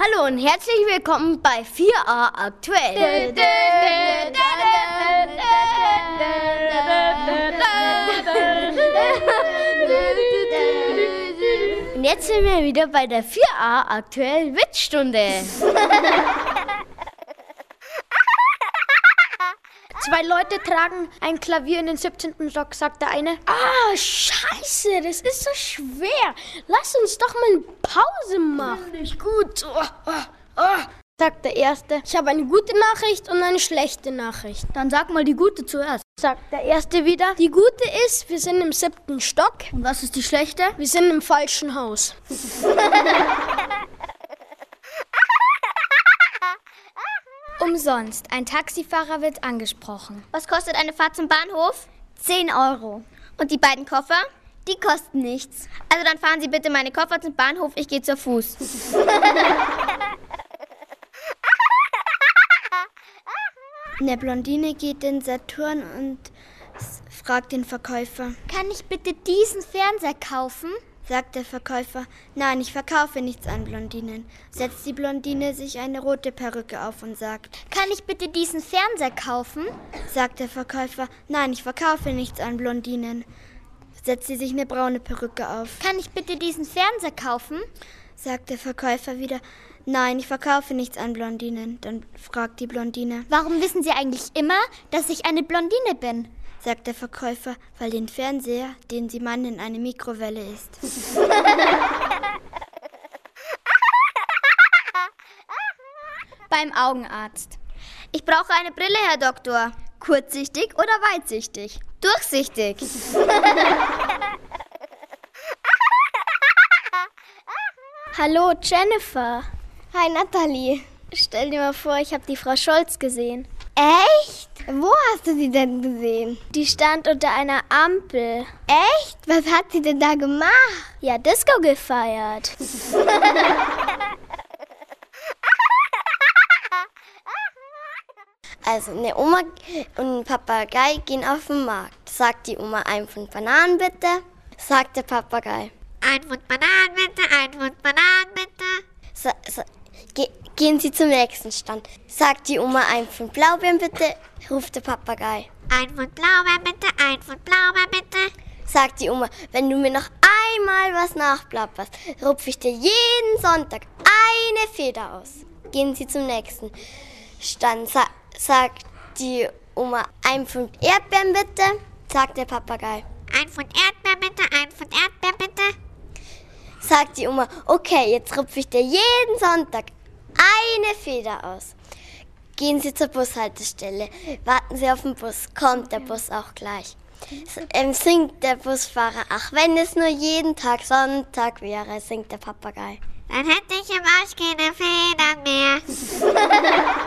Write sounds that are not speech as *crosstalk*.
Hallo und herzlich willkommen bei 4a aktuell. Und jetzt sind wir wieder bei der 4a aktuell Witzstunde. Zwei Leute tragen ein Klavier in den 17. Stock, sagt der eine. Ah, scheiße, das ist so schwer. Lass uns doch mal eine Pause machen. Nicht gut. Oh, oh, oh, sagt der erste. Ich habe eine gute Nachricht und eine schlechte Nachricht. Dann sag mal die gute zuerst. Sagt der erste wieder. Die gute ist, wir sind im siebten Stock. Und was ist die schlechte? Wir sind im falschen Haus. *laughs* Umsonst. Ein Taxifahrer wird angesprochen. Was kostet eine Fahrt zum Bahnhof? 10 Euro. Und die beiden Koffer? Die kosten nichts. Also dann fahren Sie bitte meine Koffer zum Bahnhof, ich gehe zu Fuß. *laughs* Eine Blondine geht in Saturn und fragt den Verkäufer. Kann ich bitte diesen Fernseher kaufen? Sagt der Verkäufer. Nein, ich verkaufe nichts an Blondinen. Setzt die Blondine sich eine rote Perücke auf und sagt. Kann ich bitte diesen Fernseher kaufen? sagt der Verkäufer. Nein, ich verkaufe nichts an Blondinen. Setzt sie sich eine braune Perücke auf. Kann ich bitte diesen Fernseher kaufen? sagt der Verkäufer wieder. Nein, ich verkaufe nichts an Blondinen. Dann fragt die Blondine. Warum wissen Sie eigentlich immer, dass ich eine Blondine bin? Sagt der Verkäufer, weil den Fernseher, den Sie meinen, in eine Mikrowelle ist. *laughs* Beim Augenarzt. Ich brauche eine Brille, Herr Doktor. Kurzsichtig oder weitsichtig? Durchsichtig. *laughs* Hallo, Jennifer. Hi, Natalie. Stell dir mal vor, ich habe die Frau Scholz gesehen. Echt? Wo hast du sie denn gesehen? Die stand unter einer Ampel. Echt? Was hat sie denn da gemacht? Ja, Disco gefeiert. *laughs* Also eine Oma und ein Papagei gehen auf den Markt. Sagt die Oma, ein Pfund Bananen bitte. Sagt der Papagei. Ein Pfund Bananen bitte, ein Pfund Bananen bitte. So, ge gehen Sie zum nächsten Stand. Sagt die Oma, ein Pfund Blaubeeren bitte. Ruft der Papagei. Ein Pfund Blaubeeren bitte, ein Pfund Blaubeeren bitte. Sagt die Oma, wenn du mir noch einmal was nachplapperst, rupfe ich dir jeden Sonntag eine Feder aus. Gehen Sie zum nächsten Stand. Sa sagt die Oma, ein Pfund Erdbeeren bitte. Sagt der Papagei. Ein Pfund Erdbeeren bitte, ein Pfund Erdbeeren bitte. Sagt die Oma, okay, jetzt rupfe ich dir jeden Sonntag eine Feder aus. Gehen Sie zur Bushaltestelle. Warten Sie auf den Bus. Kommt der Bus auch gleich. Ähm, singt der Busfahrer, ach, wenn es nur jeden Tag Sonntag wäre, singt der Papagei. Dann hätte ich im Arsch keine Federn mehr. *laughs*